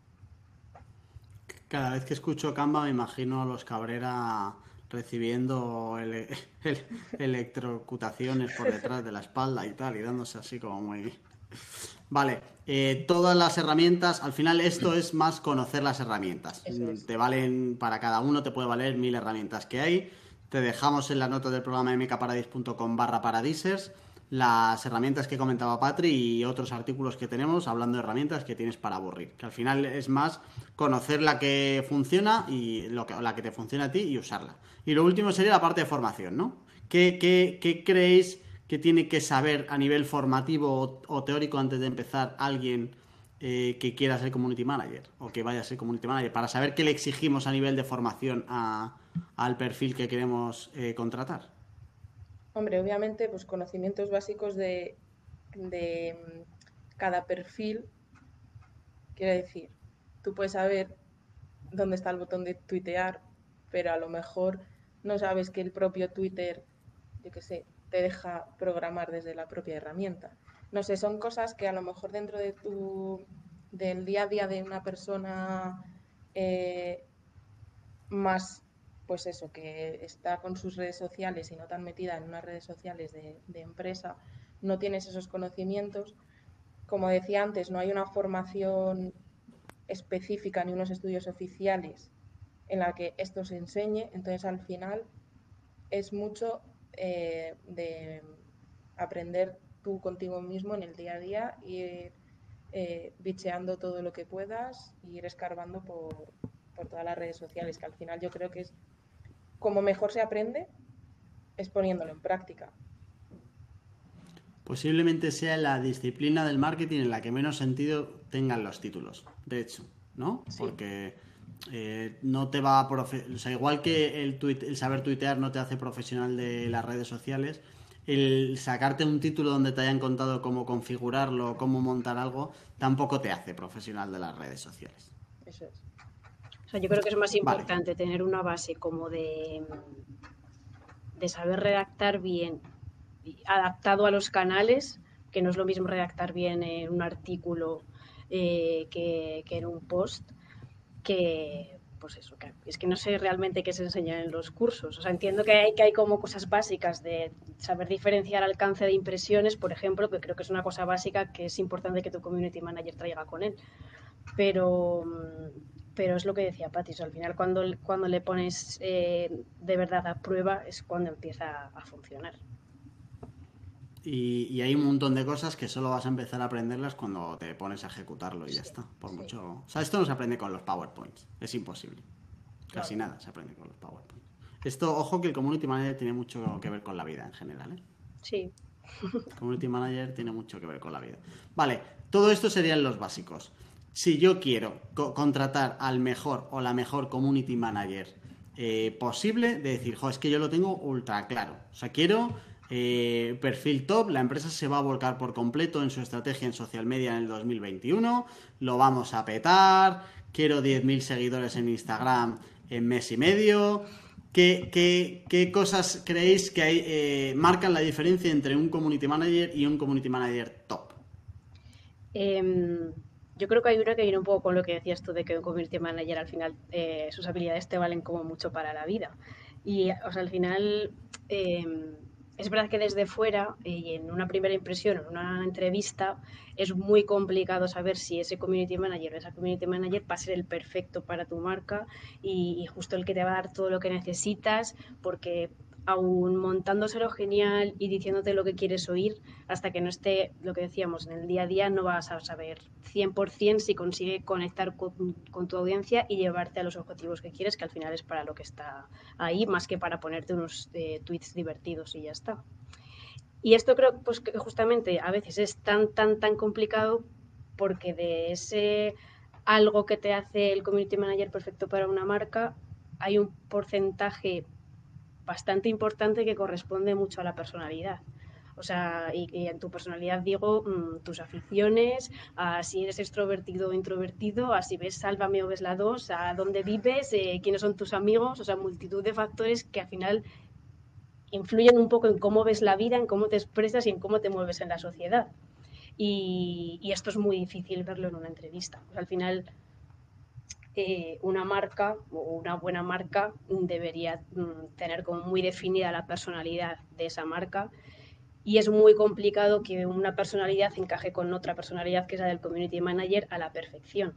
Cada vez que escucho Canva me imagino a los Cabrera recibiendo electrocutaciones por detrás de la espalda y tal, y dándose así como muy... Vale, eh, todas las herramientas, al final esto es más conocer las herramientas. Te valen, para cada uno te puede valer mil herramientas que hay. Te dejamos en la nota del programa mkparadis.com barra paradisers las herramientas que comentaba Patri y otros artículos que tenemos hablando de herramientas que tienes para aburrir. Que al final es más conocer la que funciona y lo que, la que te funciona a ti y usarla. Y lo último sería la parte de formación, ¿no? ¿Qué, qué, creéis que tiene que saber a nivel formativo o, teórico antes de empezar alguien eh, que quiera ser community manager o que vaya a ser community manager para saber qué le exigimos a nivel de formación al perfil que queremos eh, contratar? Hombre, obviamente, pues conocimientos básicos de, mm, cada perfil. Quiero decir, tú puedes saber dónde está el botón de tuitear, pero a lo mejor no sabes que el propio Twitter, yo qué sé, te deja programar desde la propia herramienta. No sé, son cosas que a lo mejor dentro de tu del día a día de una persona eh, más pues eso, que está con sus redes sociales y no tan metida en unas redes sociales de, empresa, no tienes esos conocimientos. Como decía antes, no hay una formación específica ni unos estudios oficiales en la que esto se enseñe, entonces al final es mucho eh, de aprender tú contigo mismo en el día a día, ir eh, bicheando todo lo que puedas, y ir escarbando por, por todas las redes sociales, que al final yo creo que es como mejor se aprende es poniéndolo en práctica. Posiblemente sea la disciplina del marketing en la que menos sentido tengan los títulos, de hecho, ¿no? Porque eh, no te va a... O sea, igual que el, el saber tuitear no te hace profesional de las redes sociales, el sacarte un título donde te hayan contado cómo configurarlo, cómo montar algo, tampoco te hace profesional de las redes sociales. Eso es. O sea, yo creo que es más importante tener una base como de, de saber redactar bien, adaptado a los canales, que no es lo mismo redactar bien en un artículo eh, que, en un post, que pues eso, es que no sé realmente qué se enseña en los cursos. O sea, entiendo que hay, que hay como cosas básicas de saber diferenciar alcance de impresiones, por ejemplo, que creo que es una cosa básica que es importante que tu community manager traiga con él. Pero, pero es lo que decía Patis, al final cuando, cuando le pones eh, de verdad a prueba es cuando empieza a funcionar. Y, hay un montón de cosas que solo vas a empezar a aprenderlas cuando te pones a ejecutarlo y ya está. Por mucho. O sea, esto no se aprende con los PowerPoints. Es imposible. Casi nada se aprende con los PowerPoints. Esto, ojo que el Community Manager tiene mucho que ver con la vida en general. ¿eh? Sí. community Manager tiene mucho que ver con la vida. Vale, todo esto serían los básicos si yo quiero contratar al mejor o la mejor community manager eh, posible, de decir, jo, es que yo lo tengo ultra claro. O sea, quiero eh, perfil top, la empresa se va a volcar por completo en su estrategia en social media en el 2021, lo vamos a petar, quiero 10.000 seguidores en Instagram en mes y medio. ¿Qué, qué, cosas creéis que eh, marcan la diferencia entre un community manager y un community manager top? Em, yo creo que hay una que viene un poco con lo que decías tú de que un community manager al final eh, sus habilidades te valen como mucho para la vida. Y o sea, al final em, es verdad que desde fuera y en una primera impresión, en una entrevista, es muy complicado saber si ese community manager o esa community manager va a ser el perfecto para tu marca y, y justo el que te va a dar todo lo que necesitas, porque aún montándoselo genial y diciéndote lo que quieres oír, hasta que no esté, lo que decíamos, en el día a día no vas a saber 100% si consigue conectar con, tu audiencia y llevarte a los objetivos que quieres, que al final es para lo que está ahí, más que para ponerte unos eh, tweets divertidos y ya está. Y esto creo pues, que justamente a veces es tan, tan, tan complicado porque de ese algo que te hace el community manager perfecto para una marca, hay un porcentaje bastante importante que corresponde mucho a la personalidad. O sea, y, en tu personalidad digo mm, tus aficiones, a si eres extrovertido o introvertido, a si ves Sálvame o ves la 2, a dónde vives, eh, quiénes son tus amigos, o sea, multitud de factores que al final influyen un poco en cómo ves la vida, en cómo te expresas y en cómo te mueves en la sociedad. Y, y esto es muy difícil verlo en una entrevista. al final, eh, una marca o una buena marca debería mm, tener como muy definida la personalidad de esa marca y es muy complicado que una personalidad encaje con otra personalidad que es la del community manager a la perfección.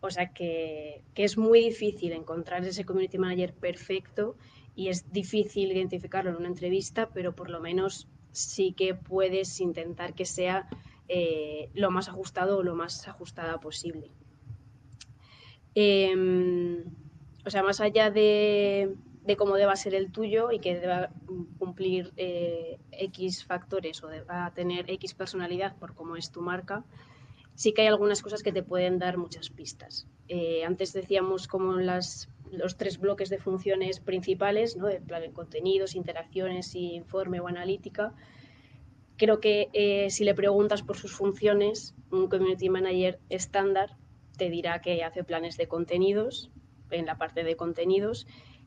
O sea que, que, es muy difícil encontrar ese community manager perfecto y es difícil identificarlo en una entrevista, pero por lo menos sí que puedes intentar que sea eh, lo más ajustado o lo más ajustada posible. Em, o sea, más allá de, cómo deba ser el tuyo y que deba cumplir eh, X factores o deba tener X personalidad por cómo es tu marca, sí que hay algunas cosas que te pueden dar muchas pistas. Eh, antes decíamos como los tres bloques de funciones principales, ¿no? de plan, contenidos, interacciones y informe o analítica. Creo que eh, si le preguntas por sus funciones, un community manager estándar te dirá que hace planes de contenidos, en la parte de contenidos,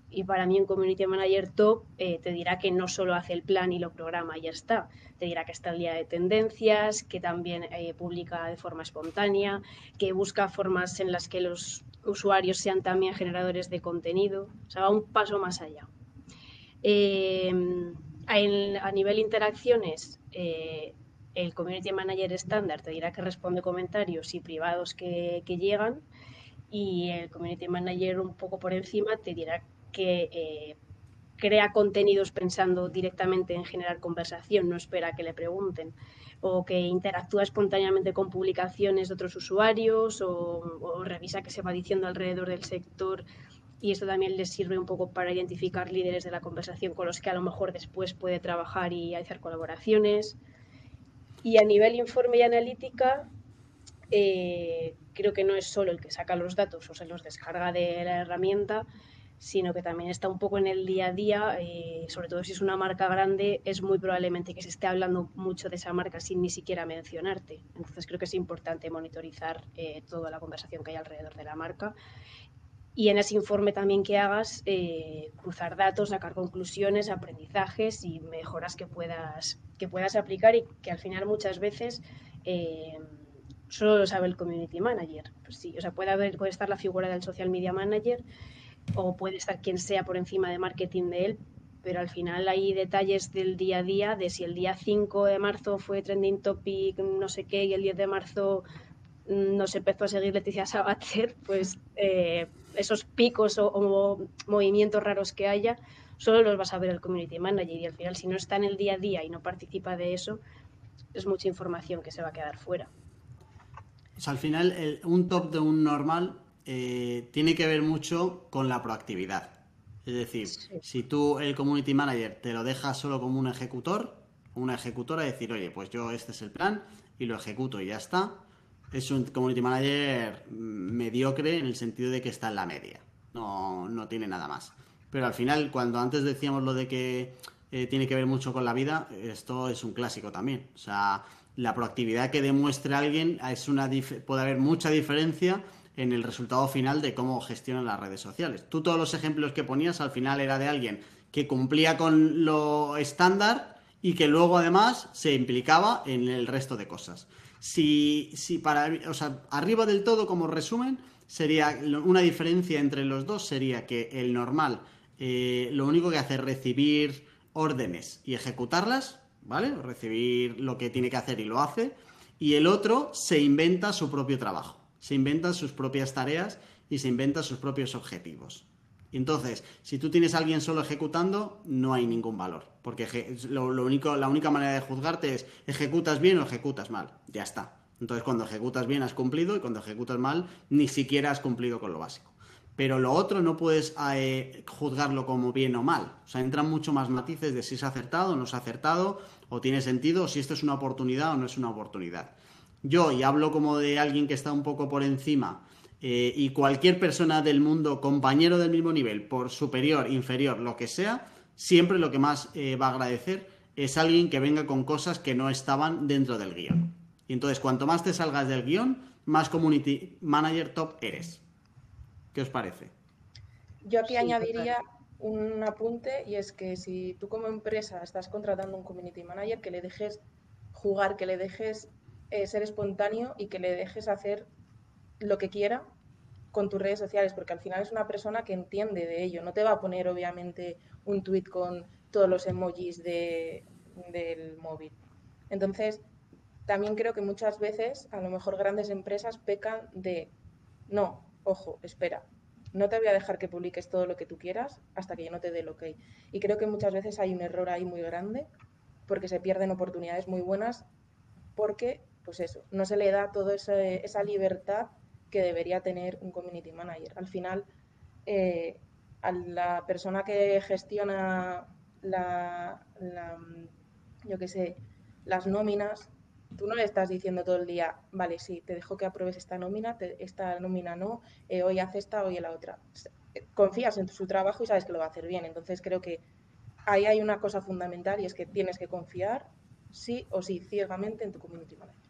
y para mí un community manager top eh, te dirá que no solo hace el plan y lo programa y ya está, te dirá que está el día de tendencias, que también eh, publica de forma espontánea, que busca formas en las que los usuarios sean también generadores de contenido, o sea, va un paso más allá. Eh, a nivel interacciones, el community manager estándar te dirá que responde comentarios y privados que, llegan y el community manager un poco por encima te dirá que eh, crea contenidos pensando directamente en generar conversación, no espera que le pregunten, o que interactúa espontáneamente con publicaciones de otros usuarios, o, revisa qué se va diciendo alrededor del sector. Y esto también les sirve un poco para identificar líderes de la conversación con los que a lo mejor después puede trabajar y hacer colaboraciones. Y a nivel informe y analítica, eh, creo que no es solo el que saca los datos o se los descarga de la herramienta, sino que también está un poco en el día a día, eh, sobre todo si es una marca grande, es muy probablemente que se esté hablando mucho de esa marca sin ni siquiera mencionarte. Entonces creo que es importante monitorizar eh, toda la conversación que hay alrededor de la marca y en ese informe también que hagas, eh, cruzar datos, sacar conclusiones, aprendizajes y mejoras que puedas, que puedas aplicar y que al final muchas veces eh, solo lo sabe el community manager. Pues sí, o sea, puede, haber, puede estar la figura del social media manager o puede estar quien sea por encima de marketing de él, pero al final hay detalles del día a día de si el día 5 de marzo fue trending topic, no sé qué, y el 10 de marzo mm, nos empezó a seguir Leticia Sabater, pues eh, esos picos o, movimientos raros que haya, solo los vas a ver el community manager y al final si no está en el día a día y no participa de eso, es mucha información que se va a quedar fuera. al final un top de un normal eh, tiene que ver mucho con la proactividad. Es decir, si tú el community manager te lo dejas solo como un ejecutor, una ejecutora, decir, oye, pues yo este es el plan y lo ejecuto y ya está, es un community manager mediocre en el sentido de que está en la media. No, no tiene nada más. Pero al final, cuando antes decíamos lo de que eh, tiene que ver mucho con la vida, esto es un clásico también. O sea, la proactividad que demuestre alguien es una puede haber mucha diferencia en el resultado final de cómo gestionan las redes sociales. Tú todos los ejemplos que ponías al final era de alguien que cumplía con lo estándar y que luego además se implicaba en el resto de cosas. Si, si para, o sea, arriba del todo, como resumen, sería una diferencia entre los dos sería que el normal eh, lo único que hace es recibir órdenes y ejecutarlas, ¿vale? Recibir lo que tiene que hacer y lo hace. Y el otro se inventa su propio trabajo, se inventa sus propias tareas y se inventa sus propios objetivos. Entonces, si tú tienes a alguien solo ejecutando, no hay ningún valor. Porque lo, único, la única manera de juzgarte es ejecutas bien o ejecutas mal. Ya está. Entonces, cuando ejecutas bien has cumplido y cuando ejecutas mal ni siquiera has cumplido con lo básico. Pero lo otro no puedes eh, juzgarlo como bien o mal. O sea, entran mucho más matices de si es acertado o no es acertado, o tiene sentido, o si esto es una oportunidad o no es una oportunidad. Yo, y hablo como de alguien que está un poco por encima, eh, y cualquier persona del mundo, compañero del mismo nivel, por superior, inferior, lo que sea, siempre lo que más eh, va a agradecer es alguien que venga con cosas que no estaban dentro del guion. Y entonces, cuanto más te salgas del guion, más community manager top eres. ¿Qué os parece? Yo aquí añadiría un apunte y es que si tú como empresa estás contratando un community manager, que le dejes jugar, que le dejes eh, ser espontáneo y que le dejes hacer lo que quiera con tus redes sociales, porque al final es una persona que entiende de ello. No te va a poner, obviamente, un tweet con todos los emojis de, del móvil. Entonces, también creo que muchas veces, a lo mejor grandes empresas pecan de, no, ojo, espera, no te voy a dejar que publiques todo lo que tú quieras hasta que yo no te dé el ok. Y creo que muchas veces hay un error ahí muy grande porque se pierden oportunidades muy buenas porque, pues eso, no se le da toda esa libertad que debería tener un community manager. Al final, eh, a la persona que gestiona yo qué sé, las nóminas, tú no le estás diciendo todo el día, vale, sí, te dejo que apruebes esta nómina, esta nómina no, eh, hoy hace esta, hoy la otra. Confías en su trabajo y sabes que lo va a hacer bien. Entonces creo que ahí hay una cosa fundamental y es que tienes que confiar sí o sí ciegamente en tu community manager.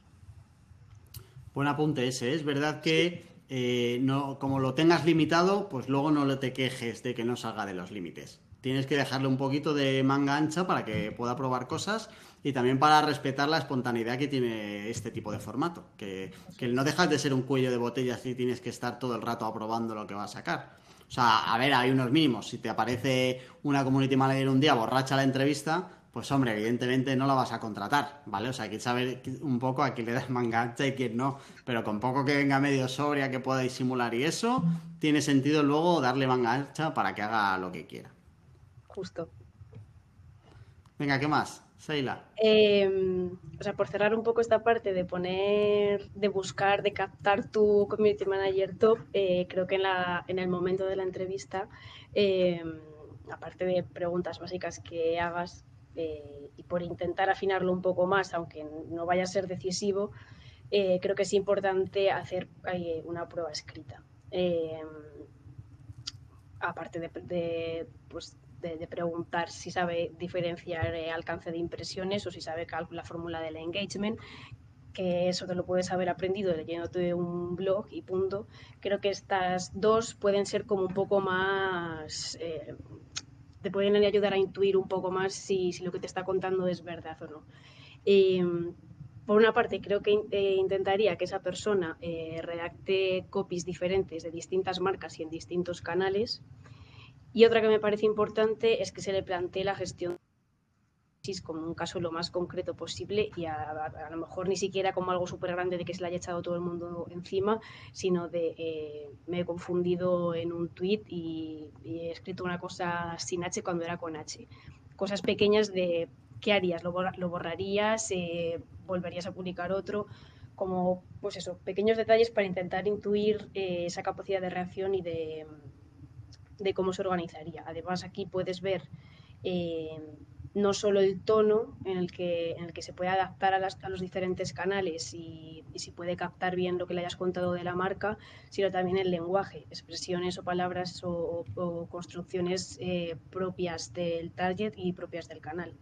Buen apunte ese. ¿eh? Es verdad que eh, no, como lo tengas limitado, pues luego no te quejes de que no salga de los límites. Tienes que dejarle un poquito de manga ancha para que pueda probar cosas y también para respetar la espontaneidad que tiene este tipo de formato. Que, que no dejas de ser un cuello de botella si tienes que estar todo el rato aprobando lo que va a sacar. O sea, a ver, hay unos mínimos. Si te aparece una community manager un día borracha la entrevista, pues hombre, evidentemente no la vas a contratar, ¿vale? O sea, hay que saber un poco a quién le das manga y quién no, pero con poco que venga medio sobria que pueda disimular y eso, tiene sentido luego darle manga ancha para que haga lo que quiera. Justo. Venga, ¿qué más? Seila. Em, o sea, por cerrar un poco esta parte de poner, de buscar, de captar tu community manager top, eh, creo que en, la, en el momento de la entrevista, em, aparte de preguntas básicas que hagas, eh, y por intentar afinarlo un poco más, aunque no vaya a ser decisivo, eh, creo que es importante hacer eh, una prueba escrita. aparte de, pues, de, preguntar si sabe diferenciar alcance de impresiones o si sabe la fórmula del engagement, que eso te lo puedes haber aprendido leyéndote un blog y punto. Creo que estas dos pueden ser como un poco más te pueden ayudar a intuir un poco más si, lo que te está contando es verdad o no. Em, por una parte, creo que eh, intentaría que esa persona eh, redacte copies diferentes de distintas marcas y en distintos canales. Y otra que me parece importante es que se le plantee la gestión como un caso lo más concreto posible y a, lo mejor ni siquiera como algo súper grande de que se le haya echado todo el mundo encima, sino de eh, me he confundido en un tweet y, he escrito una cosa sin H cuando era con H. Cosas pequeñas de qué harías, lo, borrarías, eh, volverías a publicar otro, como pues eso, pequeños detalles para intentar intuir eh, esa capacidad de reacción y de, de, cómo se organizaría. Además aquí puedes ver no solo el tono en el que, en el que se puede adaptar a, los diferentes canales y, si puede captar bien lo que le hayas contado de la marca, sino también el lenguaje, expresiones o palabras o, construcciones eh, propias del target y propias del canal.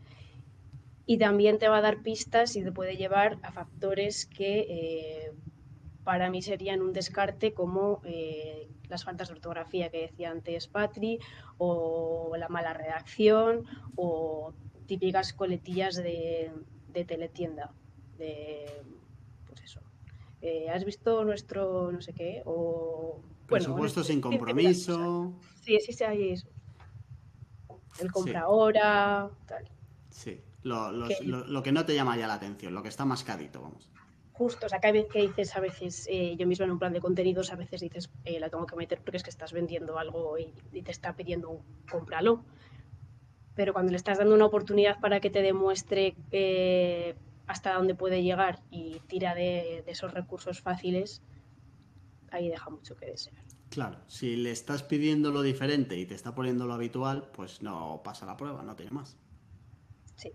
Y también te va a dar pistas y te puede llevar a factores que eh, para mí serían un descarte como eh, las faltas de ortografía que decía antes Patri, o la mala redacción, o típicas coletillas de, teletienda, de pues eso. Eh, ¿Has visto nuestro no sé qué? O presupuesto sin compromiso. Sí, sí, sí, hay eso. El compra ahora, tal. Sí, lo, que no te llama ya la atención, lo que está más carito, vamos. Justo, o sea, cada vez que dices a veces, eh, yo misma en un plan de contenidos, a veces dices, eh, la tengo que meter porque es que estás vendiendo algo y, te está pidiendo un cómpralo. Pero cuando le estás dando una oportunidad para que te demuestre eh, hasta dónde puede llegar y tira de, de esos recursos fáciles, ahí deja mucho que desear. Claro, si le estás pidiendo lo diferente y te está poniendo lo habitual, pues no pasa la prueba, no tiene más. Sí.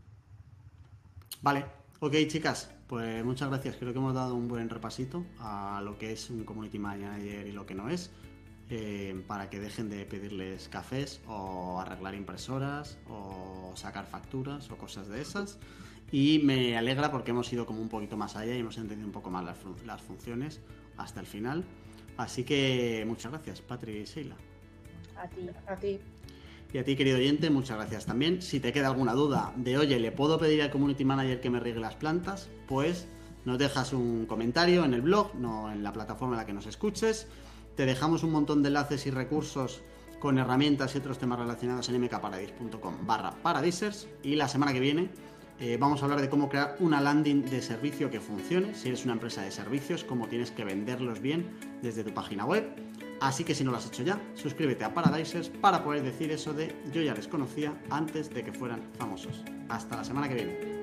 Vale, ok chicas, pues muchas gracias. Creo que hemos dado un buen repasito a lo que es un community manager y lo que no es. Eh, para que dejen de pedirles cafés o arreglar impresoras o sacar facturas o cosas de esas. Y me alegra porque hemos ido como un poquito más allá y hemos entendido un poco más las, las funciones hasta el final. Así que muchas gracias, Patri y Sheila. A ti. A ti. Y a ti, querido oyente, muchas gracias también. Si te queda alguna duda de, oye, ¿le puedo pedir al community manager que me riegue las plantas? Pues nos dejas un comentario en el blog, no en la plataforma en la que nos escuches. Te dejamos un montón de enlaces y recursos con herramientas y otros temas relacionados en mkparadis.com barra paradisers. Y la semana que viene eh, vamos a hablar de cómo crear una landing de servicio que funcione. Si eres una empresa de servicios, cómo tienes que venderlos bien desde tu página web. Así que si no lo has hecho ya, suscríbete a Paradisers para poder decir eso de yo ya les conocía antes de que fueran famosos. Hasta la semana que viene.